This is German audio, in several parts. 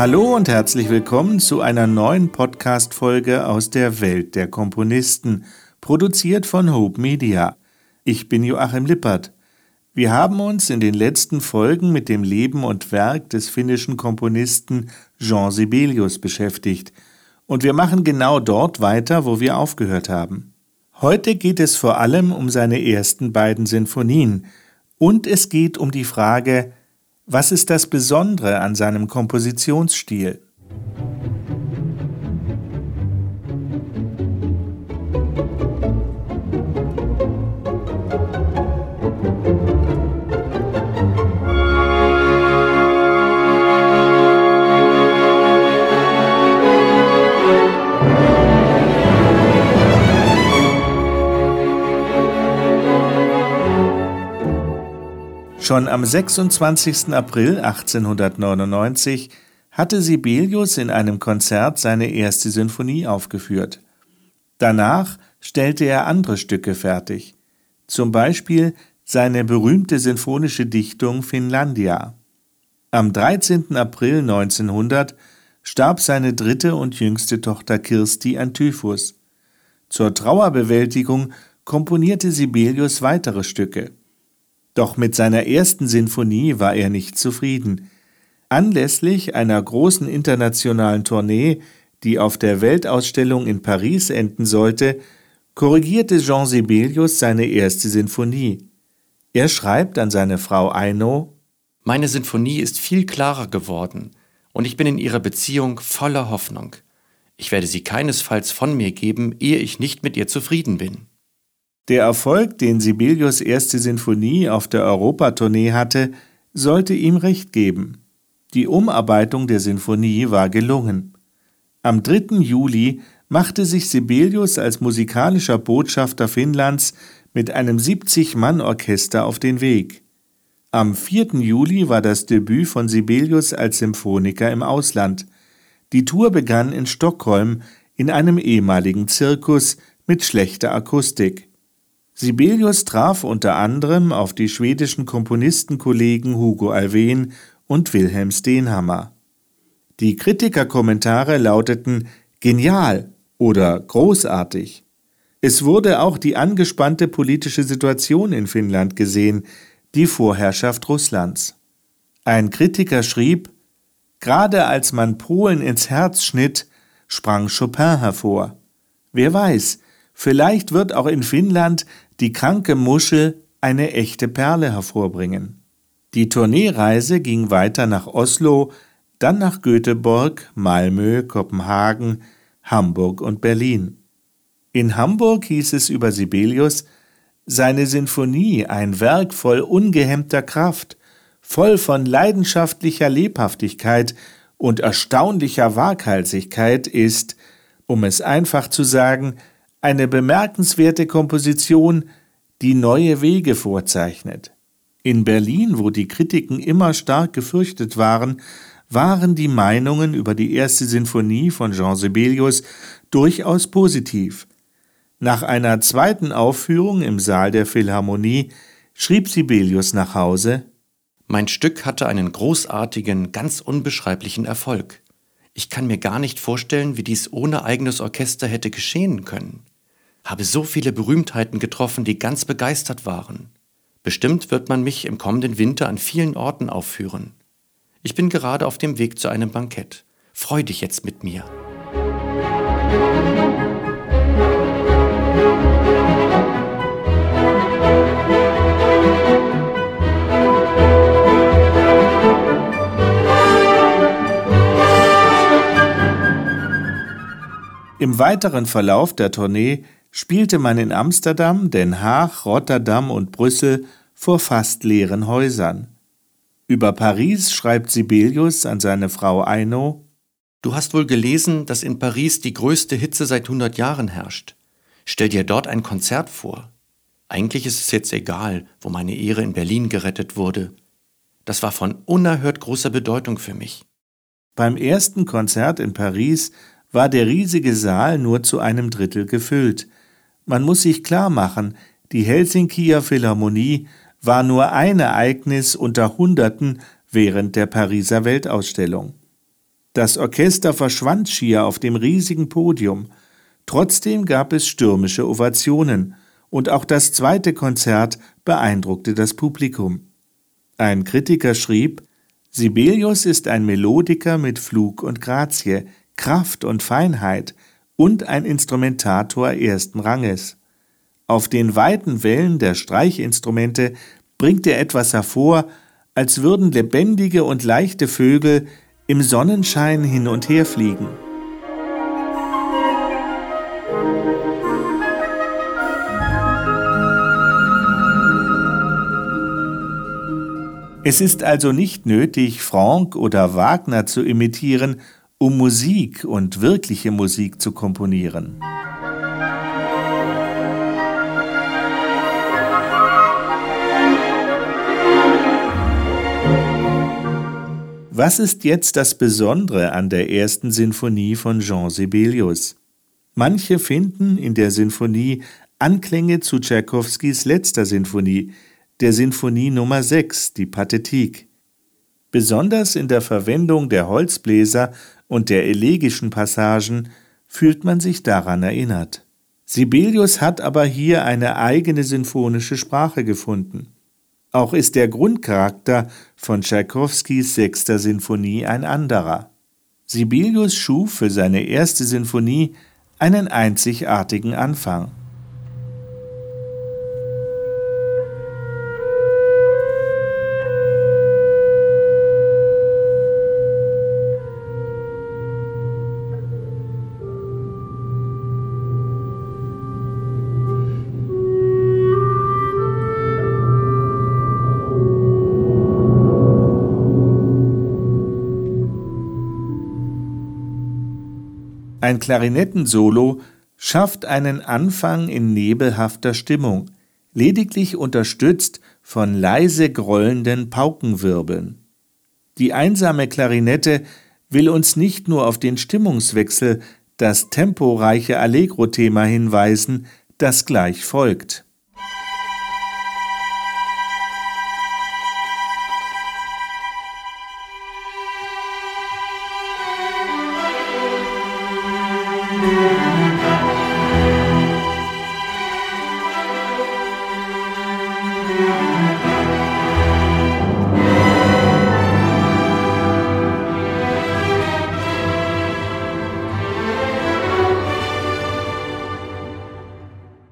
Hallo und herzlich willkommen zu einer neuen Podcast-Folge aus der Welt der Komponisten, produziert von Hope Media. Ich bin Joachim Lippert. Wir haben uns in den letzten Folgen mit dem Leben und Werk des finnischen Komponisten Jean Sibelius beschäftigt. Und wir machen genau dort weiter, wo wir aufgehört haben. Heute geht es vor allem um seine ersten beiden Sinfonien. Und es geht um die Frage, was ist das Besondere an seinem Kompositionsstil? Schon am 26. April 1899 hatte Sibelius in einem Konzert seine erste Sinfonie aufgeführt. Danach stellte er andere Stücke fertig, zum Beispiel seine berühmte sinfonische Dichtung Finlandia. Am 13. April 1900 starb seine dritte und jüngste Tochter Kirsti an Typhus. Zur Trauerbewältigung komponierte Sibelius weitere Stücke. Doch mit seiner ersten Sinfonie war er nicht zufrieden. Anlässlich einer großen internationalen Tournee, die auf der Weltausstellung in Paris enden sollte, korrigierte Jean Sibelius seine erste Sinfonie. Er schreibt an seine Frau Eino Meine Sinfonie ist viel klarer geworden, und ich bin in ihrer Beziehung voller Hoffnung. Ich werde sie keinesfalls von mir geben, ehe ich nicht mit ihr zufrieden bin. Der Erfolg, den Sibelius erste Sinfonie auf der Europatournee hatte, sollte ihm recht geben. Die Umarbeitung der Sinfonie war gelungen. Am 3. Juli machte sich Sibelius als musikalischer Botschafter Finnlands mit einem 70-Mann-Orchester auf den Weg. Am 4. Juli war das Debüt von Sibelius als Symphoniker im Ausland. Die Tour begann in Stockholm in einem ehemaligen Zirkus mit schlechter Akustik. Sibelius traf unter anderem auf die schwedischen Komponistenkollegen Hugo Alwen und Wilhelm Steenhammer. Die Kritikerkommentare lauteten genial oder großartig. Es wurde auch die angespannte politische Situation in Finnland gesehen, die Vorherrschaft Russlands. Ein Kritiker schrieb, gerade als man Polen ins Herz schnitt, sprang Chopin hervor. Wer weiß, vielleicht wird auch in Finnland die kranke Muschel eine echte Perle hervorbringen. Die Tourneereise ging weiter nach Oslo, dann nach Göteborg, Malmö, Kopenhagen, Hamburg und Berlin. In Hamburg hieß es über Sibelius, seine Sinfonie ein Werk voll ungehemmter Kraft, voll von leidenschaftlicher Lebhaftigkeit und erstaunlicher Waghalsigkeit ist, um es einfach zu sagen, eine bemerkenswerte Komposition, die neue Wege vorzeichnet. In Berlin, wo die Kritiken immer stark gefürchtet waren, waren die Meinungen über die erste Sinfonie von Jean Sibelius durchaus positiv. Nach einer zweiten Aufführung im Saal der Philharmonie schrieb Sibelius nach Hause Mein Stück hatte einen großartigen, ganz unbeschreiblichen Erfolg. Ich kann mir gar nicht vorstellen, wie dies ohne eigenes Orchester hätte geschehen können habe so viele Berühmtheiten getroffen, die ganz begeistert waren. Bestimmt wird man mich im kommenden Winter an vielen Orten aufführen. Ich bin gerade auf dem Weg zu einem Bankett. Freu dich jetzt mit mir. Im weiteren Verlauf der Tournee spielte man in Amsterdam, Den Haag, Rotterdam und Brüssel vor fast leeren Häusern. Über Paris schreibt Sibelius an seine Frau Eino Du hast wohl gelesen, dass in Paris die größte Hitze seit 100 Jahren herrscht. Stell dir dort ein Konzert vor. Eigentlich ist es jetzt egal, wo meine Ehre in Berlin gerettet wurde. Das war von unerhört großer Bedeutung für mich. Beim ersten Konzert in Paris war der riesige Saal nur zu einem Drittel gefüllt. Man muss sich klar machen, die Helsinkier Philharmonie war nur ein Ereignis unter Hunderten während der Pariser Weltausstellung. Das Orchester verschwand schier auf dem riesigen Podium. Trotzdem gab es stürmische Ovationen, und auch das zweite Konzert beeindruckte das Publikum. Ein Kritiker schrieb, Sibelius ist ein Melodiker mit Flug und Grazie, Kraft und Feinheit und ein Instrumentator ersten Ranges. Auf den weiten Wellen der Streichinstrumente bringt er etwas hervor, als würden lebendige und leichte Vögel im Sonnenschein hin und her fliegen. Es ist also nicht nötig, Franck oder Wagner zu imitieren, um Musik und wirkliche Musik zu komponieren. Was ist jetzt das Besondere an der ersten Sinfonie von Jean Sibelius? Manche finden in der Sinfonie Anklänge zu Tschaikowskis letzter Sinfonie, der Sinfonie Nummer 6, die Pathetik. Besonders in der Verwendung der Holzbläser und der elegischen Passagen fühlt man sich daran erinnert. Sibelius hat aber hier eine eigene sinfonische Sprache gefunden. Auch ist der Grundcharakter von Tschaikowskis sechster Sinfonie ein anderer. Sibelius schuf für seine erste Sinfonie einen einzigartigen Anfang. Ein Klarinettensolo schafft einen Anfang in nebelhafter Stimmung, lediglich unterstützt von leise grollenden Paukenwirbeln. Die einsame Klarinette will uns nicht nur auf den Stimmungswechsel, das temporeiche Allegro-Thema hinweisen, das gleich folgt.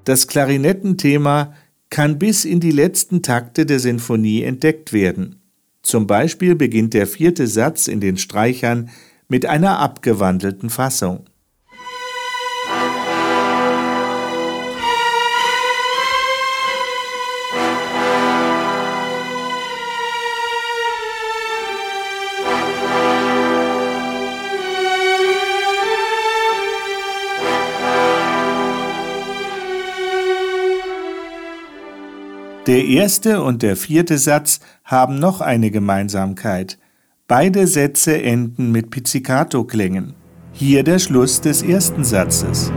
Das Klarinettenthema kann bis in die letzten Takte der Sinfonie entdeckt werden. Zum Beispiel beginnt der vierte Satz in den Streichern mit einer abgewandelten Fassung. Der erste und der vierte Satz haben noch eine Gemeinsamkeit. Beide Sätze enden mit Pizzicato-Klängen. Hier der Schluss des ersten Satzes.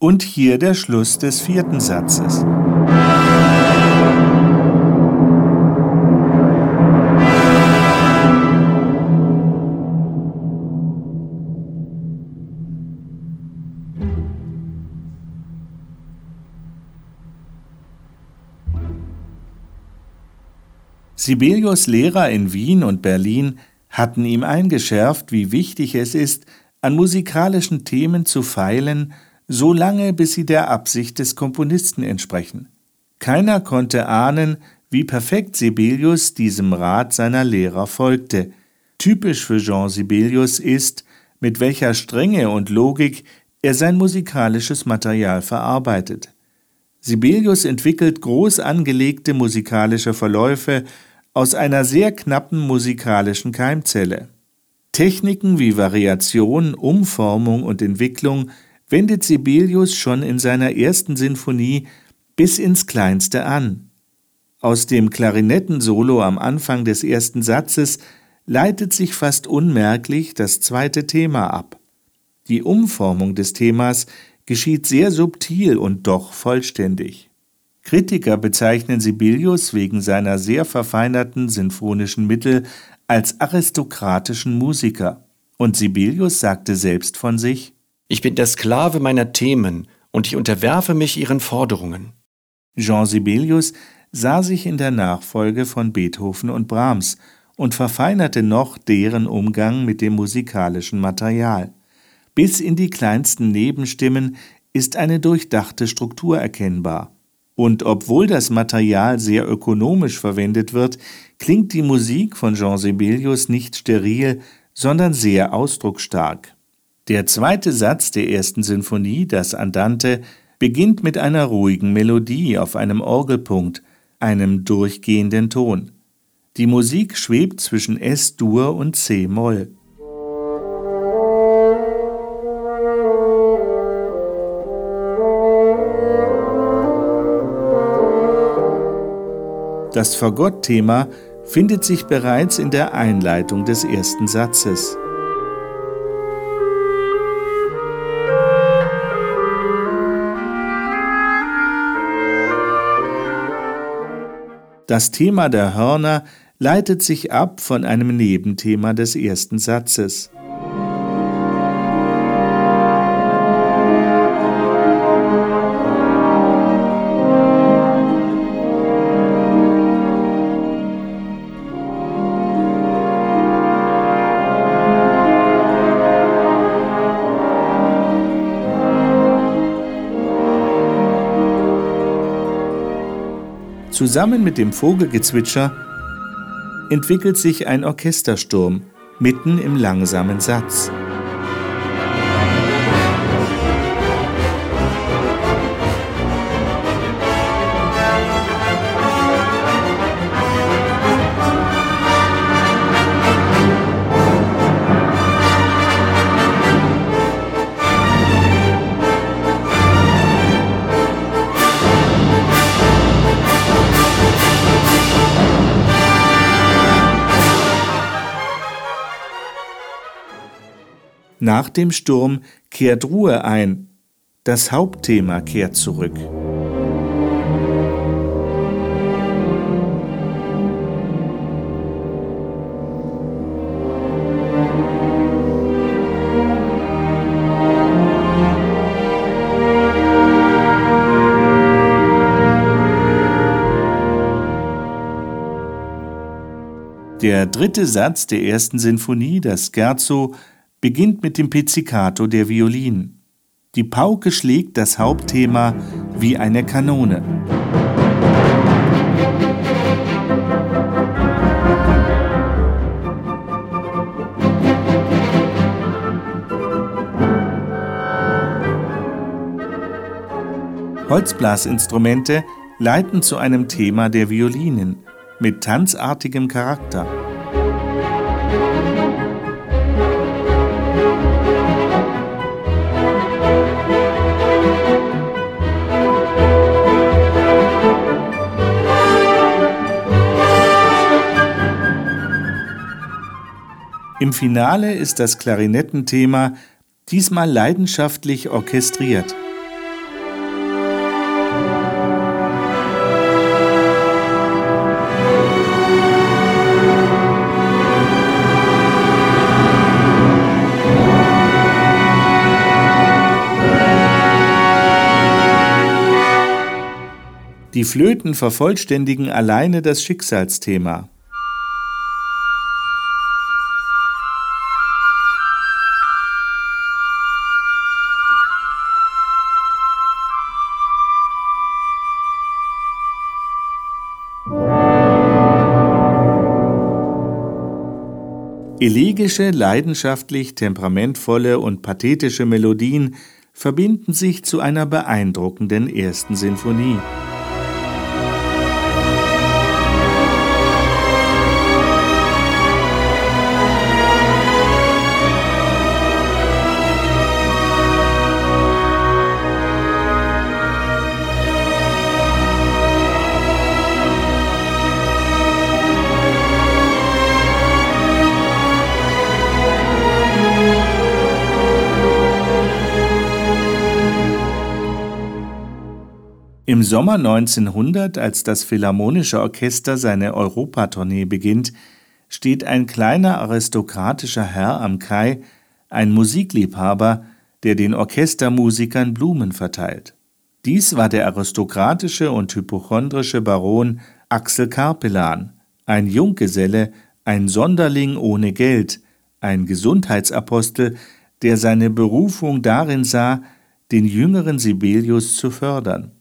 Und hier der Schluss des vierten Satzes. Sibelius Lehrer in Wien und Berlin hatten ihm eingeschärft, wie wichtig es ist, an musikalischen Themen zu feilen, so lange bis sie der Absicht des Komponisten entsprechen. Keiner konnte ahnen, wie perfekt Sibelius diesem Rat seiner Lehrer folgte. Typisch für Jean Sibelius ist, mit welcher Strenge und Logik er sein musikalisches Material verarbeitet. Sibelius entwickelt groß angelegte musikalische Verläufe aus einer sehr knappen musikalischen Keimzelle. Techniken wie Variation, Umformung und Entwicklung wendet Sibelius schon in seiner ersten Sinfonie bis ins Kleinste an. Aus dem Klarinettensolo am Anfang des ersten Satzes leitet sich fast unmerklich das zweite Thema ab. Die Umformung des Themas geschieht sehr subtil und doch vollständig. Kritiker bezeichnen Sibelius wegen seiner sehr verfeinerten sinfonischen Mittel als aristokratischen Musiker. Und Sibelius sagte selbst von sich, Ich bin der Sklave meiner Themen und ich unterwerfe mich ihren Forderungen. Jean Sibelius sah sich in der Nachfolge von Beethoven und Brahms und verfeinerte noch deren Umgang mit dem musikalischen Material. Bis in die kleinsten Nebenstimmen ist eine durchdachte Struktur erkennbar. Und obwohl das Material sehr ökonomisch verwendet wird, klingt die Musik von Jean Sibelius nicht steril, sondern sehr ausdrucksstark. Der zweite Satz der ersten Sinfonie, das Andante, beginnt mit einer ruhigen Melodie auf einem Orgelpunkt, einem durchgehenden Ton. Die Musik schwebt zwischen S-Dur und C-Moll. Das Fagott-Thema findet sich bereits in der Einleitung des ersten Satzes. Das Thema der Hörner leitet sich ab von einem Nebenthema des ersten Satzes. Zusammen mit dem Vogelgezwitscher entwickelt sich ein Orchestersturm mitten im langsamen Satz. Nach dem Sturm kehrt Ruhe ein. Das Hauptthema kehrt zurück. Der dritte Satz der ersten Sinfonie, das Scherzo, beginnt mit dem Pizzicato der Violinen. Die Pauke schlägt das Hauptthema wie eine Kanone. Holzblasinstrumente leiten zu einem Thema der Violinen mit tanzartigem Charakter. Im Finale ist das Klarinettenthema diesmal leidenschaftlich orchestriert. Die Flöten vervollständigen alleine das Schicksalsthema. Elegische, leidenschaftlich temperamentvolle und pathetische Melodien verbinden sich zu einer beeindruckenden ersten Sinfonie. Sommer 1900, als das Philharmonische Orchester seine Europatournee beginnt, steht ein kleiner aristokratischer Herr am Kai, ein Musikliebhaber, der den Orchestermusikern Blumen verteilt. Dies war der aristokratische und hypochondrische Baron Axel Karpelan, ein Junggeselle, ein Sonderling ohne Geld, ein Gesundheitsapostel, der seine Berufung darin sah, den jüngeren Sibelius zu fördern.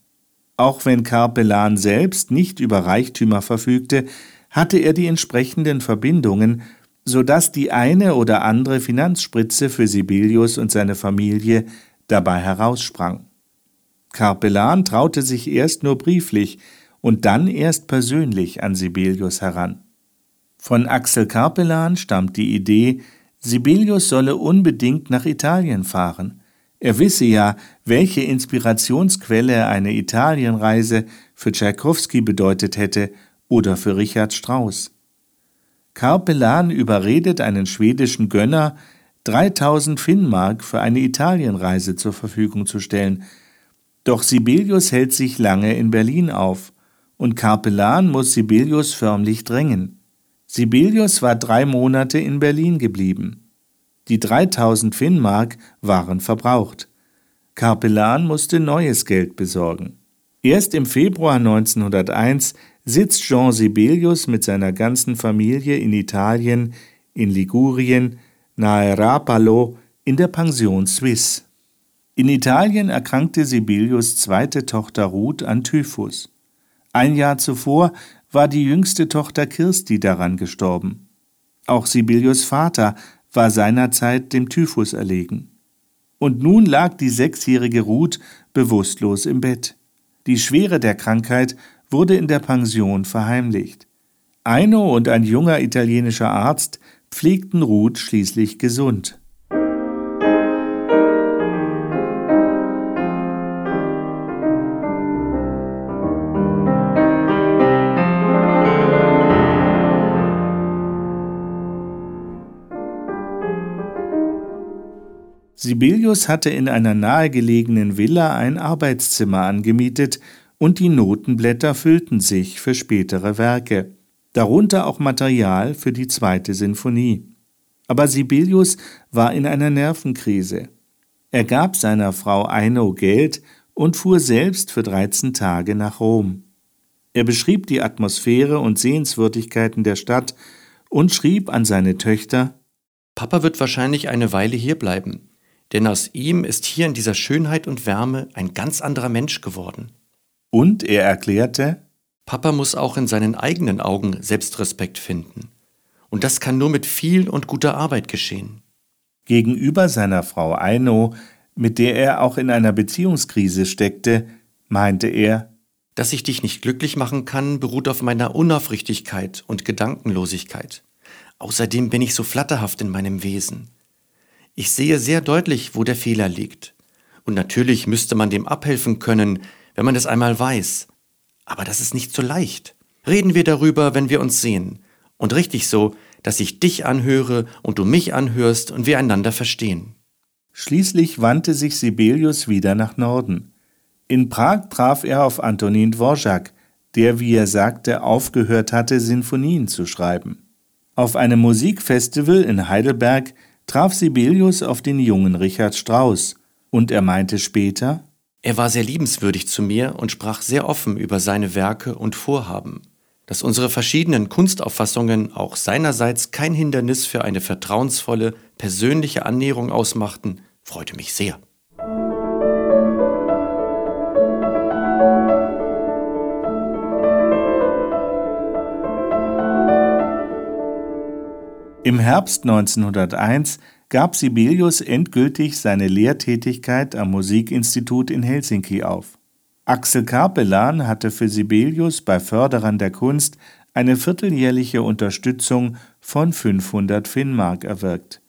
Auch wenn Karpelan selbst nicht über Reichtümer verfügte, hatte er die entsprechenden Verbindungen, so dass die eine oder andere Finanzspritze für Sibelius und seine Familie dabei heraussprang. Karpelan traute sich erst nur brieflich und dann erst persönlich an Sibelius heran. Von Axel Karpelan stammt die Idee, Sibelius solle unbedingt nach Italien fahren. Er wisse ja, welche Inspirationsquelle eine Italienreise für Tschaikowski bedeutet hätte oder für Richard Strauss. Karpelan überredet einen schwedischen Gönner, 3000 Finnmark für eine Italienreise zur Verfügung zu stellen. Doch Sibelius hält sich lange in Berlin auf und Karpelan muss Sibelius förmlich drängen. Sibelius war drei Monate in Berlin geblieben. Die 3000 Finnmark waren verbraucht. Karpelan musste neues Geld besorgen. Erst im Februar 1901 sitzt Jean Sibelius mit seiner ganzen Familie in Italien, in Ligurien, nahe Rapallo, in der Pension Suisse. In Italien erkrankte Sibelius zweite Tochter Ruth an Typhus. Ein Jahr zuvor war die jüngste Tochter Kirsti daran gestorben. Auch Sibelius Vater war seinerzeit dem Typhus erlegen. Und nun lag die sechsjährige Ruth bewusstlos im Bett. Die Schwere der Krankheit wurde in der Pension verheimlicht. Eino und ein junger italienischer Arzt pflegten Ruth schließlich gesund. Sibelius hatte in einer nahegelegenen Villa ein Arbeitszimmer angemietet und die Notenblätter füllten sich für spätere Werke, darunter auch Material für die zweite Sinfonie. Aber Sibelius war in einer Nervenkrise. Er gab seiner Frau Eino Geld und fuhr selbst für 13 Tage nach Rom. Er beschrieb die Atmosphäre und Sehenswürdigkeiten der Stadt und schrieb an seine Töchter Papa wird wahrscheinlich eine Weile hier bleiben, denn aus ihm ist hier in dieser Schönheit und Wärme ein ganz anderer Mensch geworden. Und er erklärte, Papa muss auch in seinen eigenen Augen Selbstrespekt finden. Und das kann nur mit viel und guter Arbeit geschehen. Gegenüber seiner Frau Eino, mit der er auch in einer Beziehungskrise steckte, meinte er, dass ich dich nicht glücklich machen kann, beruht auf meiner Unaufrichtigkeit und Gedankenlosigkeit. Außerdem bin ich so flatterhaft in meinem Wesen. Ich sehe sehr deutlich, wo der Fehler liegt. Und natürlich müsste man dem abhelfen können, wenn man es einmal weiß. Aber das ist nicht so leicht. Reden wir darüber, wenn wir uns sehen. Und richtig so, dass ich dich anhöre und du mich anhörst und wir einander verstehen. Schließlich wandte sich Sibelius wieder nach Norden. In Prag traf er auf Antonin Dvorak, der, wie er sagte, aufgehört hatte, Sinfonien zu schreiben. Auf einem Musikfestival in Heidelberg traf Sibelius auf den jungen Richard Strauss, und er meinte später, er war sehr liebenswürdig zu mir und sprach sehr offen über seine Werke und Vorhaben. Dass unsere verschiedenen Kunstauffassungen auch seinerseits kein Hindernis für eine vertrauensvolle, persönliche Annäherung ausmachten, freute mich sehr. Im Herbst 1901 gab Sibelius endgültig seine Lehrtätigkeit am Musikinstitut in Helsinki auf. Axel Karpelan hatte für Sibelius bei Förderern der Kunst eine vierteljährliche Unterstützung von 500 Finnmark erwirkt.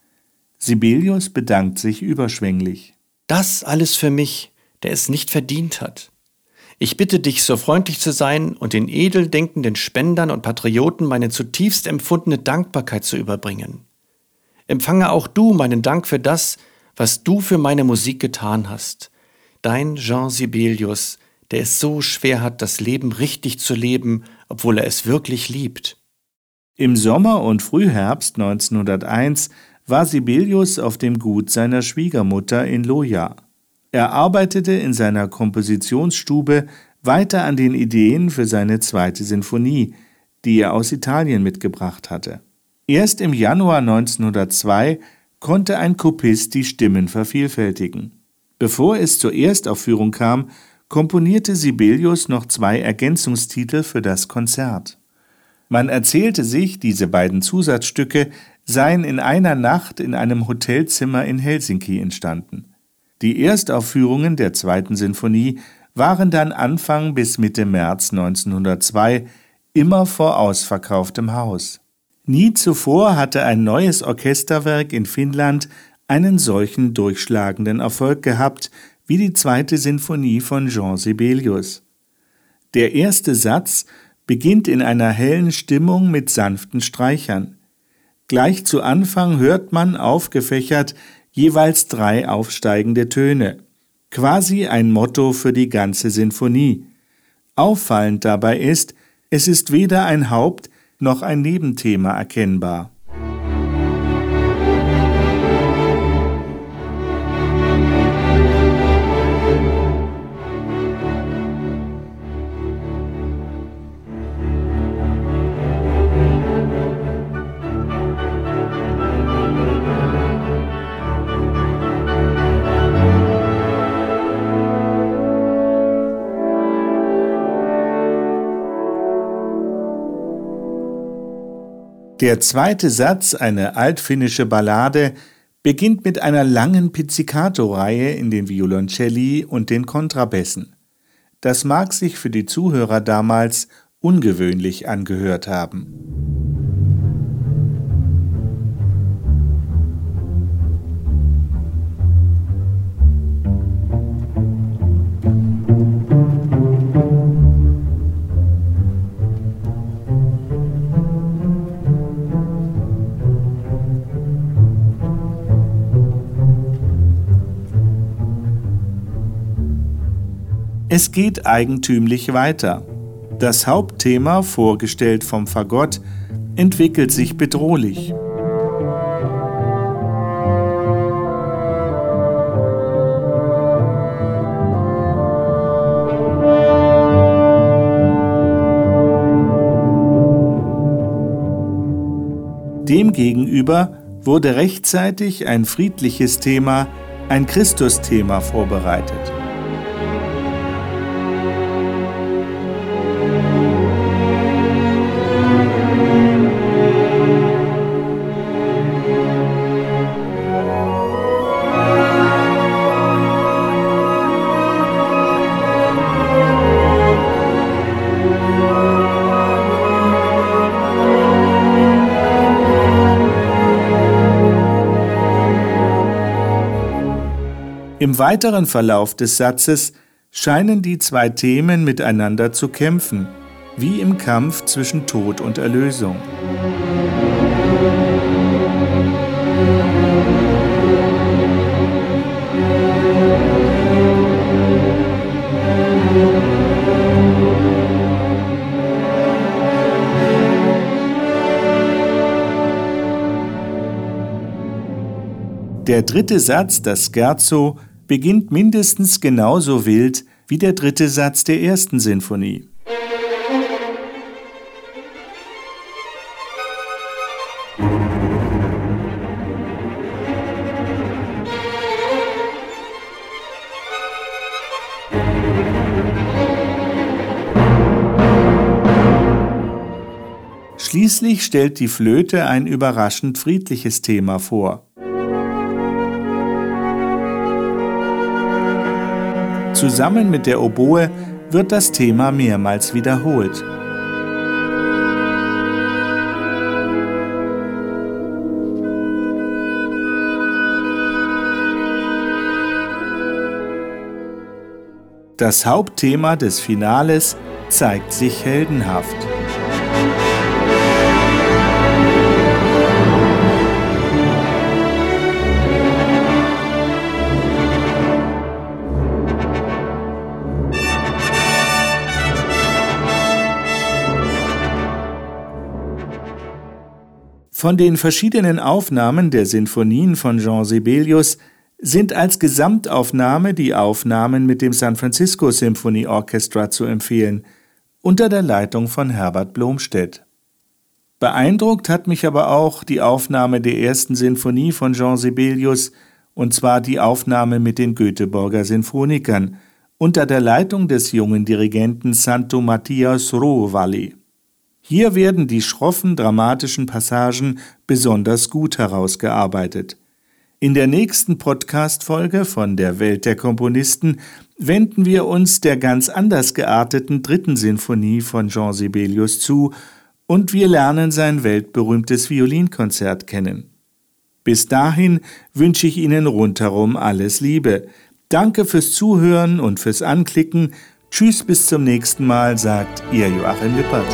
Sibelius bedankt sich überschwänglich. Das alles für mich, der es nicht verdient hat. Ich bitte dich, so freundlich zu sein und den edel denkenden Spendern und Patrioten meine zutiefst empfundene Dankbarkeit zu überbringen. Empfange auch du meinen Dank für das, was du für meine Musik getan hast. Dein Jean Sibelius, der es so schwer hat, das Leben richtig zu leben, obwohl er es wirklich liebt. Im Sommer und Frühherbst 1901 war Sibelius auf dem Gut seiner Schwiegermutter in Loja. Er arbeitete in seiner Kompositionsstube weiter an den Ideen für seine zweite Sinfonie, die er aus Italien mitgebracht hatte. Erst im Januar 1902 konnte ein Kopist die Stimmen vervielfältigen. Bevor es zur Erstaufführung kam, komponierte Sibelius noch zwei Ergänzungstitel für das Konzert. Man erzählte sich, diese beiden Zusatzstücke seien in einer Nacht in einem Hotelzimmer in Helsinki entstanden. Die Erstaufführungen der zweiten Sinfonie waren dann Anfang bis Mitte März 1902 immer vor ausverkauftem Haus. Nie zuvor hatte ein neues Orchesterwerk in Finnland einen solchen durchschlagenden Erfolg gehabt wie die zweite Sinfonie von Jean Sibelius. Der erste Satz beginnt in einer hellen Stimmung mit sanften Streichern. Gleich zu Anfang hört man aufgefächert jeweils drei aufsteigende Töne, quasi ein Motto für die ganze Sinfonie. Auffallend dabei ist, es ist weder ein Haupt- noch ein Nebenthema erkennbar. Der zweite Satz, eine altfinnische Ballade, beginnt mit einer langen Pizzicato-Reihe in den Violoncelli und den Kontrabässen. Das mag sich für die Zuhörer damals ungewöhnlich angehört haben. Es geht eigentümlich weiter. Das Hauptthema, vorgestellt vom Fagott, entwickelt sich bedrohlich. Demgegenüber wurde rechtzeitig ein friedliches Thema, ein Christusthema vorbereitet. Im weiteren Verlauf des Satzes scheinen die zwei Themen miteinander zu kämpfen, wie im Kampf zwischen Tod und Erlösung. Der dritte Satz, das Scherzo, beginnt mindestens genauso wild wie der dritte Satz der ersten Sinfonie. Schließlich stellt die Flöte ein überraschend friedliches Thema vor. Zusammen mit der Oboe wird das Thema mehrmals wiederholt. Das Hauptthema des Finales zeigt sich heldenhaft. Von den verschiedenen Aufnahmen der Sinfonien von Jean Sibelius sind als Gesamtaufnahme die Aufnahmen mit dem San Francisco Symphony Orchestra zu empfehlen, unter der Leitung von Herbert Blomstedt. Beeindruckt hat mich aber auch die Aufnahme der ersten Sinfonie von Jean Sibelius, und zwar die Aufnahme mit den Göteborger Sinfonikern, unter der Leitung des jungen Dirigenten Santo Mattias Rovalli. Hier werden die schroffen dramatischen Passagen besonders gut herausgearbeitet. In der nächsten Podcast-Folge von der Welt der Komponisten wenden wir uns der ganz anders gearteten dritten Sinfonie von Jean Sibelius zu und wir lernen sein weltberühmtes Violinkonzert kennen. Bis dahin wünsche ich Ihnen rundherum alles Liebe. Danke fürs Zuhören und fürs Anklicken. Tschüss bis zum nächsten Mal, sagt Ihr Joachim Lippert.